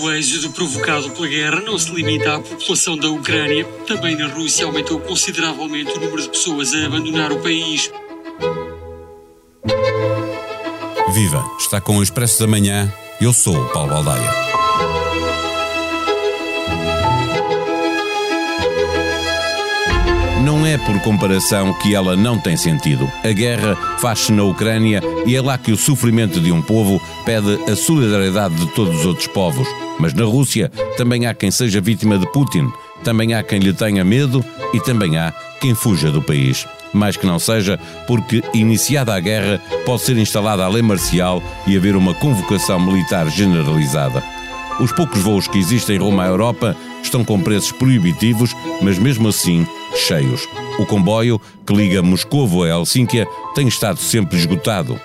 O êxodo provocado pela guerra não se limita à população da Ucrânia. Também na Rússia aumentou consideravelmente o número de pessoas a abandonar o país. Viva! Está com o Expresso da Manhã. Eu sou o Paulo Baldaia. Não é por comparação que ela não tem sentido. A guerra faz-se na Ucrânia e é lá que o sofrimento de um povo pede a solidariedade de todos os outros povos. Mas na Rússia também há quem seja vítima de Putin, também há quem lhe tenha medo e também há quem fuja do país. Mais que não seja, porque iniciada a guerra pode ser instalada a lei marcial e haver uma convocação militar generalizada. Os poucos voos que existem rumo à Europa estão com preços proibitivos, mas mesmo assim cheios. O comboio que liga Moscovo a Helsínquia tem estado sempre esgotado.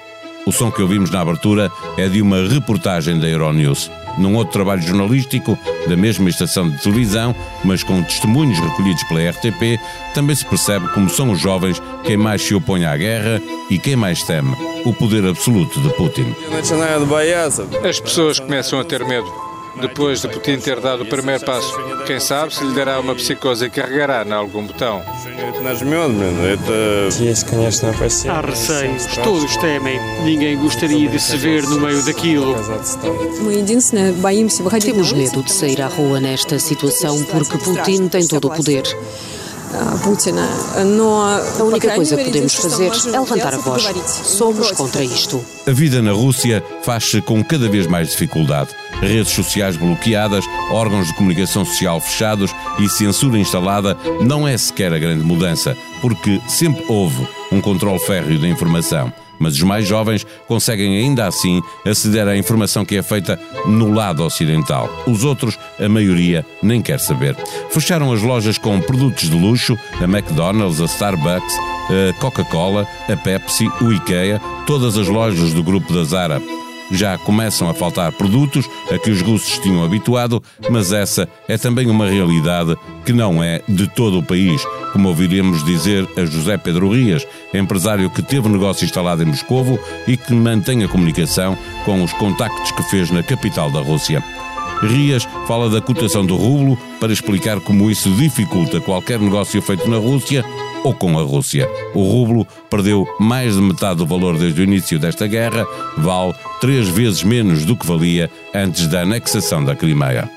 O som que ouvimos na abertura é de uma reportagem da Euronews. Num outro trabalho jornalístico, da mesma estação de televisão, mas com testemunhos recolhidos pela RTP, também se percebe como são os jovens quem mais se opõe à guerra e quem mais teme o poder absoluto de Putin. As pessoas começam a ter medo depois de Putin ter dado o primeiro passo. Quem sabe se lhe dará uma psicose e carregará em algum botão. Há receios, todos temem. Ninguém gostaria de se ver no meio daquilo. Temos medo de sair à rua nesta situação porque Putin tem todo o poder. A única coisa que podemos fazer é levantar a voz. Somos contra isto. A vida na Rússia faz-se com cada vez mais dificuldade. Redes sociais bloqueadas, órgãos de comunicação social fechados e censura instalada não é sequer a grande mudança, porque sempre houve um controle férreo da informação mas os mais jovens conseguem ainda assim aceder à informação que é feita no lado ocidental. Os outros, a maioria, nem quer saber. Fecharam as lojas com produtos de luxo, a McDonald's, a Starbucks, a Coca-Cola, a Pepsi, o IKEA, todas as lojas do grupo da Zara já começam a faltar produtos a que os russos tinham habituado, mas essa é também uma realidade que não é de todo o país, como ouviremos dizer a José Pedro Rias, empresário que teve negócio instalado em Moscovo e que mantém a comunicação com os contactos que fez na capital da Rússia. Rias fala da cotação do rublo para explicar como isso dificulta qualquer negócio feito na Rússia ou com a Rússia. O rublo perdeu mais de metade do valor desde o início desta guerra, vale três vezes menos do que valia antes da anexação da Crimeia.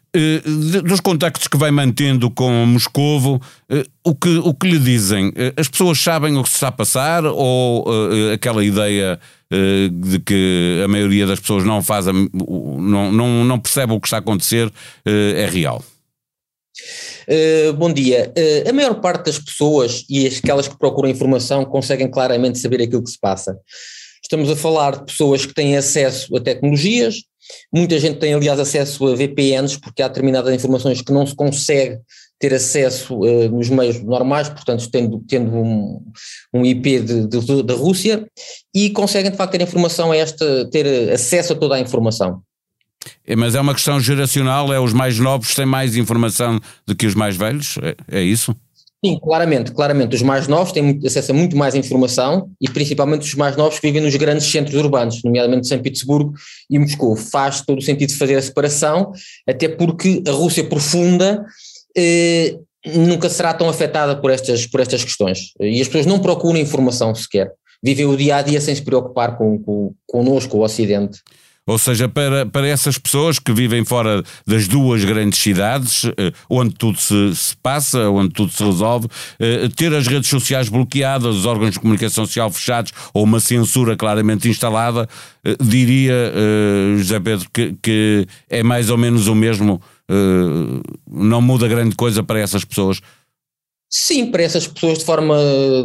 dos contactos que vai mantendo com Moscovo, eh, o que, o que lhe dizem? Eh, as pessoas sabem o que se está a passar ou aquela ideia de que a maioria das pessoas não faz, não, não, não percebe o que está a acontecer é real? Uh, bom dia. Uh, a maior parte das pessoas e aquelas que procuram informação conseguem claramente saber aquilo que se passa. Estamos a falar de pessoas que têm acesso a tecnologias, Muita gente tem, aliás, acesso a VPNs, porque há determinadas informações que não se consegue ter acesso uh, nos meios normais, portanto, tendo, tendo um, um IP de, de, da Rússia, e conseguem, de facto, ter informação a esta, ter acesso a toda a informação. É, mas é uma questão geracional, é os mais novos têm mais informação do que os mais velhos, é, é isso? Sim, claramente, claramente. Os mais novos têm acesso a muito mais informação e principalmente os mais novos que vivem nos grandes centros urbanos, nomeadamente São Petersburgo e Moscou. Faz todo o sentido fazer a separação, até porque a Rússia profunda eh, nunca será tão afetada por estas, por estas questões. E as pessoas não procuram informação sequer. Vivem o dia a dia sem se preocupar com, com, connosco, o Ocidente. Ou seja, para, para essas pessoas que vivem fora das duas grandes cidades, eh, onde tudo se, se passa, onde tudo se resolve, eh, ter as redes sociais bloqueadas, os órgãos de comunicação social fechados ou uma censura claramente instalada, eh, diria, José Pedro, que, que é mais ou menos o mesmo, não muda grande coisa para essas pessoas. Sim, para essas pessoas de forma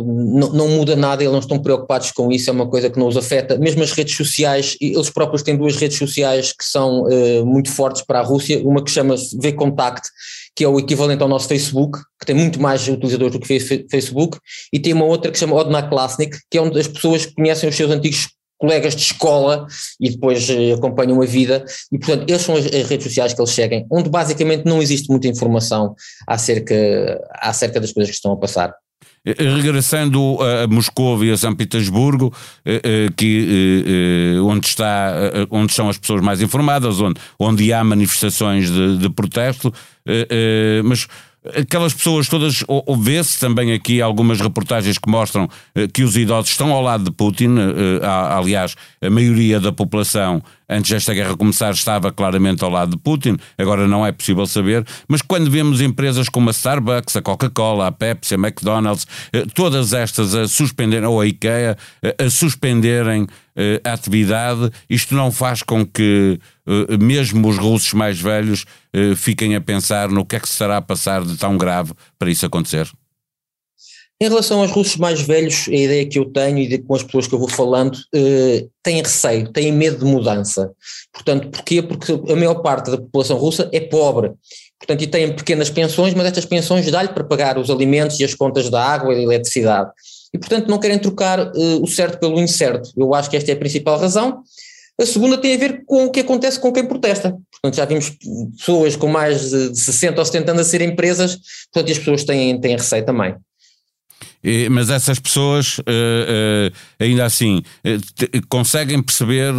não, não, muda nada, eles não estão preocupados com isso, é uma coisa que não os afeta. Mesmo as redes sociais, eles próprios têm duas redes sociais que são uh, muito fortes para a Rússia, uma que chama-se V-Contact, que é o equivalente ao nosso Facebook, que tem muito mais utilizadores do que Facebook, e tem uma outra que chama Odna Classic, que é onde as pessoas conhecem os seus antigos colegas de escola e depois eh, acompanham a vida e portanto eles são as, redes sociais que eles seguem, onde basicamente não existe muita informação acerca, acerca das coisas que estão a passar. Eh, regressando a Moscou e a São Petersburgo, eh, que, onde, está, onde estão as pessoas mais informadas, onde, onde há manifestações de, de protesto, mas aquelas pessoas todas, ou, vê-se também aqui algumas reportagens que mostram eh, que os idosos estão ao lado de Putin, eh, eh, aliás, a maioria da população antes desta guerra começar estava claramente ao lado de Putin, agora não é possível saber, mas quando vemos empresas como a Starbucks, a Coca-Cola, a Pepsi, a McDonald's, todas estas a suspenderem, ou a IKEA, a suspenderem a atividade, isto não faz com que mesmo os russos mais velhos fiquem a pensar no que é que se estará a passar de tão grave para isso acontecer? Em relação aos russos mais velhos, a ideia que eu tenho e de, com as pessoas que eu vou falando, eh, têm receio, têm medo de mudança. Portanto, porquê? Porque a maior parte da população russa é pobre. Portanto, e têm pequenas pensões, mas estas pensões dá-lhe para pagar os alimentos e as contas da água e da eletricidade. E, portanto, não querem trocar eh, o certo pelo incerto. Eu acho que esta é a principal razão. A segunda tem a ver com o que acontece com quem protesta. Portanto, já vimos pessoas com mais de 60 ou 70 anos a serem presas, portanto, as pessoas têm, têm receio também mas essas pessoas, eh, eh, ainda assim, eh, conseguem perceber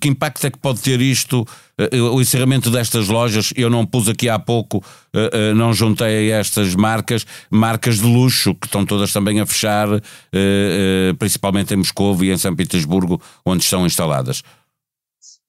que impacto é que pode ter isto, o encerramento destas lojas. Eu não pus aqui há pouco, não juntei a estas marcas, marcas de luxo, que estão todas também a fechar, principalmente em Moscou e em São Petersburgo, onde estão instaladas.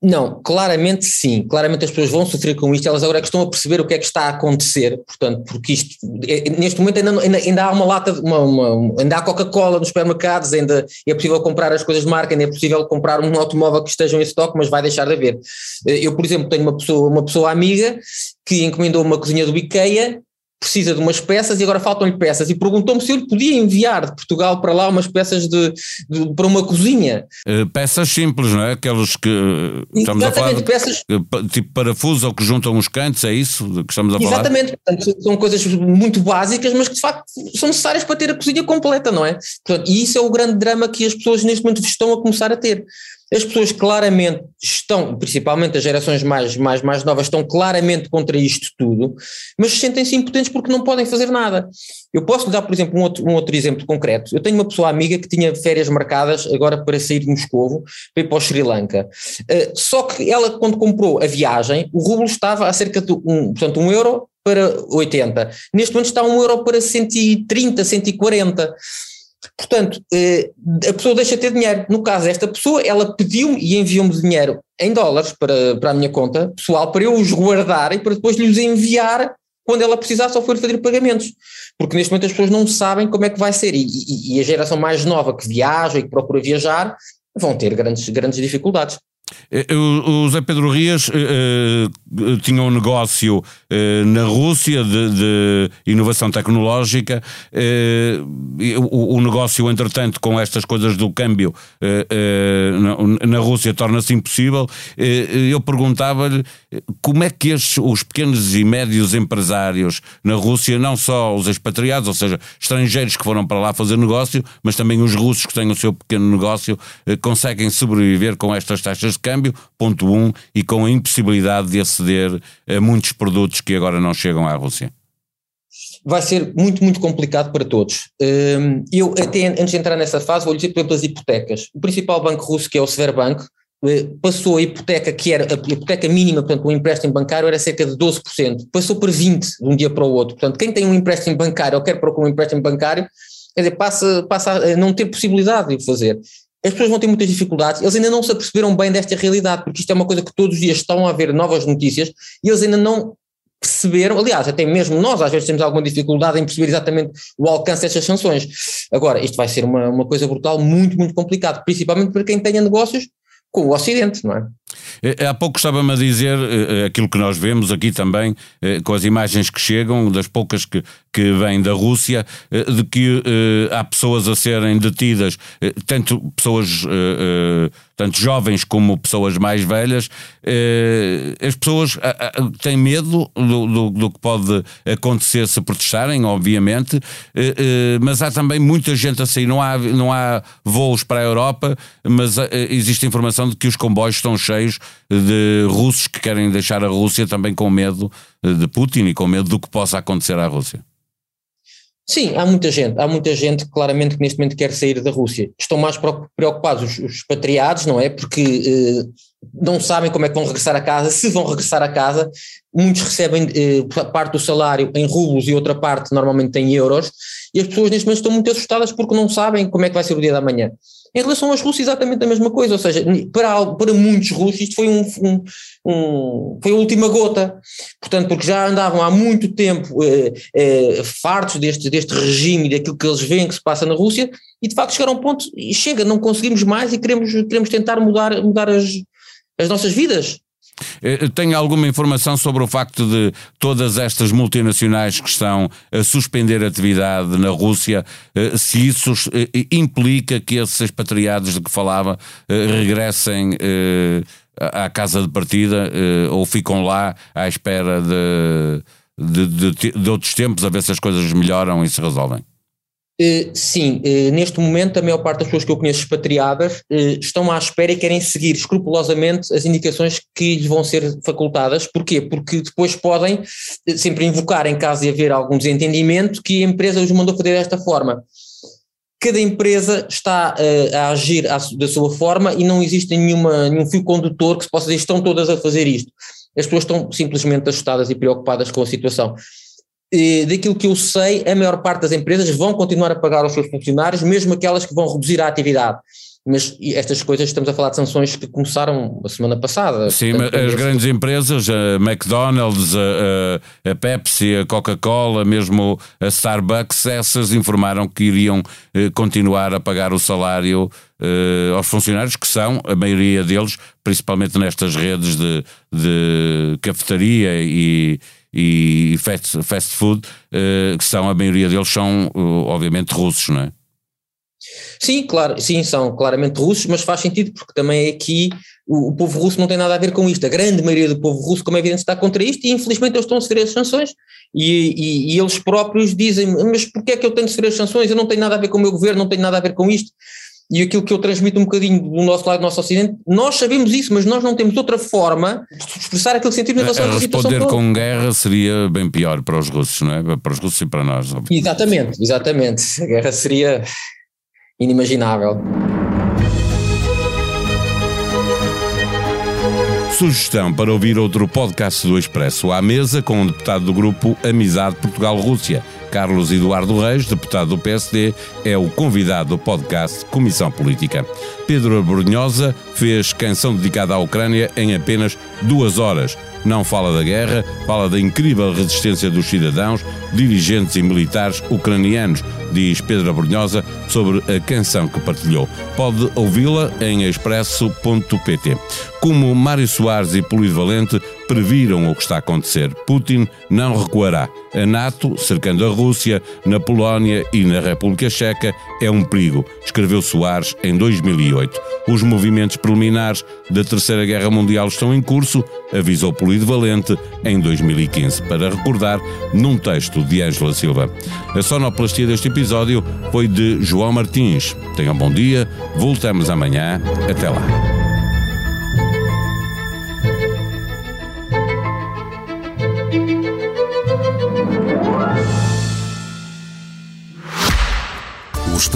Não, claramente sim, claramente as pessoas vão sofrer com isto, elas agora é que estão a perceber o que é que está a acontecer, portanto, porque isto, é, neste momento ainda, ainda, ainda há uma lata, uma, uma, ainda há Coca-Cola nos supermercados, ainda é possível comprar as coisas de marca, ainda é possível comprar um automóvel que esteja em estoque, mas vai deixar de haver. Eu, por exemplo, tenho uma pessoa, uma pessoa amiga que encomendou uma cozinha do IKEA precisa de umas peças e agora faltam-lhe peças e perguntou-me se eu lhe podia enviar de Portugal para lá umas peças de, de para uma cozinha. Uh, peças simples, não é? Aquelas que estamos Exatamente, a falar de, peças tipo parafuso ou que juntam os cantos, é isso que estamos a falar? Exatamente, portanto, são coisas muito básicas, mas que de facto são necessárias para ter a cozinha completa, não é? Portanto, e isso é o grande drama que as pessoas neste momento estão a começar a ter. As pessoas claramente estão, principalmente as gerações mais, mais, mais novas, estão claramente contra isto tudo, mas sentem-se impotentes porque não podem fazer nada. Eu posso dar, por exemplo, um outro, um outro exemplo concreto. Eu tenho uma pessoa amiga que tinha férias marcadas agora para sair de Moscovo para ir para o Sri Lanka. Uh, só que ela, quando comprou a viagem, o rublo estava a cerca de um, portanto, um euro para 80. Neste momento está um euro para 130, 140. Portanto, eh, a pessoa deixa de ter dinheiro. No caso desta pessoa, ela pediu-me e enviou-me dinheiro em dólares para, para a minha conta pessoal, para eu os guardar e para depois lhes enviar quando ela precisasse ou for fazer pagamentos. Porque neste momento as pessoas não sabem como é que vai ser. E, e, e a geração mais nova que viaja e que procura viajar vão ter grandes, grandes dificuldades. Eh, o Zé Pedro Rias uh, tinha um negócio uh, na Rússia de, de inovação tecnológica. Uh, o, o, negócio, entretanto, com estas coisas do câmbio na, na, Rússia torna-se impossível. eu perguntava-lhe como é que estes, os pequenos e médios empresários na Rússia, não só os expatriados, ou seja, estrangeiros que foram para lá fazer negócio, mas também os russos que têm o seu pequeno negócio, conseguem sobreviver com estas taxas de câmbio, ponto um, e com a impossibilidade de aceder a muitos produtos que agora não chegam à Rússia? Vai ser muito, muito complicado para todos. Hum, eu, até antes de entrar nessa fase, vou lhe dizer, por exemplo, as hipotecas. O principal banco russo, que é o Sverbank, eh, passou a hipoteca, que era a hipoteca mínima, portanto, um empréstimo bancário era cerca de 12%, passou para 20% de um dia para o outro. Portanto, quem tem um empréstimo bancário ou quer procurar um empréstimo bancário, quer dizer, passa, passa a não ter possibilidade de o fazer as pessoas vão ter muitas dificuldades, eles ainda não se aperceberam bem desta realidade, porque isto é uma coisa que todos os dias estão a haver novas notícias e eles ainda não perceberam, aliás, até mesmo nós às vezes temos alguma dificuldade em perceber exatamente o alcance destas sanções. Agora, isto vai ser uma, uma coisa brutal, muito, muito complicado, principalmente para quem tenha negócios com o Ocidente, não é? Eh, há pouco estava-me a dizer uh, aquilo que nós vemos aqui também, com as imagens que chegam, das poucas que, que vêm da Rússia, de que há pessoas a serem detidas, tanto pessoas, tanto jovens como pessoas mais velhas. as pessoas têm medo do, do, do, que pode acontecer se protestarem, obviamente, mas há também muita gente a sair. Não há, não há voos para a Europa, mas existe informação de que os comboios estão cheios de russos que querem deixar a Rússia também com medo de Putin e com medo do que possa acontecer à Rússia. Sim, há muita gente, há muita gente claramente que neste momento quer sair da Rússia. Estão mais preocupados os, os expatriados, não é? Porque eh, não sabem como é que vão regressar a casa, se vão regressar a casa. Muitos recebem eh, parte do salário em rublos e outra parte normalmente em euros. E as pessoas neste momento estão muito assustadas porque não sabem como é que vai ser o dia da manhã. Em relação aos russos, exatamente a mesma coisa, ou seja, para, para muitos russos isto foi, um, um, um, foi a última gota, portanto, porque já andavam há muito tempo eh, eh, fartos deste, deste regime e daquilo que eles veem que se passa na Rússia, e de facto chegaram a um ponto, e chega, não conseguimos mais e queremos, queremos tentar mudar, mudar as, as nossas vidas. Eh, tem alguma informação sobre o facto de todas estas multinacionais que estão a suspender atividade na Rússia, eh, se isso eh, implica que esses expatriados de que falava regressem à casa de partida ou ficam lá à espera de, de, de, de outros tempos a ver se as coisas melhoram e se resolvem? Uh, sim, uh, neste momento a maior parte das pessoas que eu conheço expatriadas uh, estão à espera e querem seguir escrupulosamente as indicações que lhes vão ser facultadas. Porquê? Porque depois podem sempre invocar, em caso de haver algum desentendimento, que a empresa os mandou fazer desta forma. Cada empresa está a agir da sua forma e não existe nenhuma, nenhum fio condutor que se possa dizer estão todas a fazer isto. As pessoas estão simplesmente assustadas e preocupadas com a situação daquilo que eu sei, a maior parte das empresas vão continuar a pagar aos seus funcionários, mesmo aquelas que vão reduzir a atividade. Mas estas coisas, estamos a falar de sanções que começaram a semana passada. Sim, Portanto, as grandes empresas, a McDonald's, a, a Pepsi, a Coca-Cola, mesmo a Starbucks, essas informaram que iriam eh, continuar a pagar o salário eh, aos funcionários, que são, a maioria deles, principalmente nestas redes de, de cafetaria e, e fast, fast food, uh, que são, a maioria deles são, uh, obviamente, russos, não é? Sim, claro, sim, são claramente russos, mas faz sentido porque também aqui o, o, povo russo não tem nada a ver com isto. A grande maioria do povo russo, como é evidente, está contra isto e infelizmente eles estão a sofrer as sanções e, e, e eles próprios dizem, mas porquê é que eu tenho de sofrer as sanções? Eu não tenho nada a ver com o meu governo, não tenho nada a ver com isto e aquilo que eu transmito um bocadinho do nosso lado, do nosso Ocidente, nós sabemos isso, mas nós não temos outra forma de expressar aquilo que sentimos em relação a, a situação. Responder com guerra seria bem pior para os russos, não é? Para os russos e para nós. Obviamente. Exatamente, exatamente. A guerra seria inimaginável. Sugestão para ouvir outro podcast do Expresso à mesa com um deputado do grupo Amizade Portugal-Rússia Carlos Eduardo Reis, deputado do PSD, é o convidado do podcast Comissão Política. Pedro Abrunhosa fez canção dedicada à Ucrânia em apenas duas horas. Não fala da guerra, fala da incrível resistência dos cidadãos, dirigentes e militares ucranianos, diz Pedro Abrunhosa sobre a canção que partilhou. Pode ouvi-la em expresso.pt. Como Mário Soares e Polido Valente previram o que está a acontecer. Putin não recuará. A NATO, cercando a Rússia, na Polónia e na República Checa, é um perigo, escreveu Soares em 2008. Os movimentos preliminares da Terceira Guerra Mundial estão em curso, avisou Polido Valente em 2015, para recordar num texto de Ângela Silva. A sonoplastia deste episódio foi de João Martins. Tenham um bom dia, voltamos amanhã. Até lá.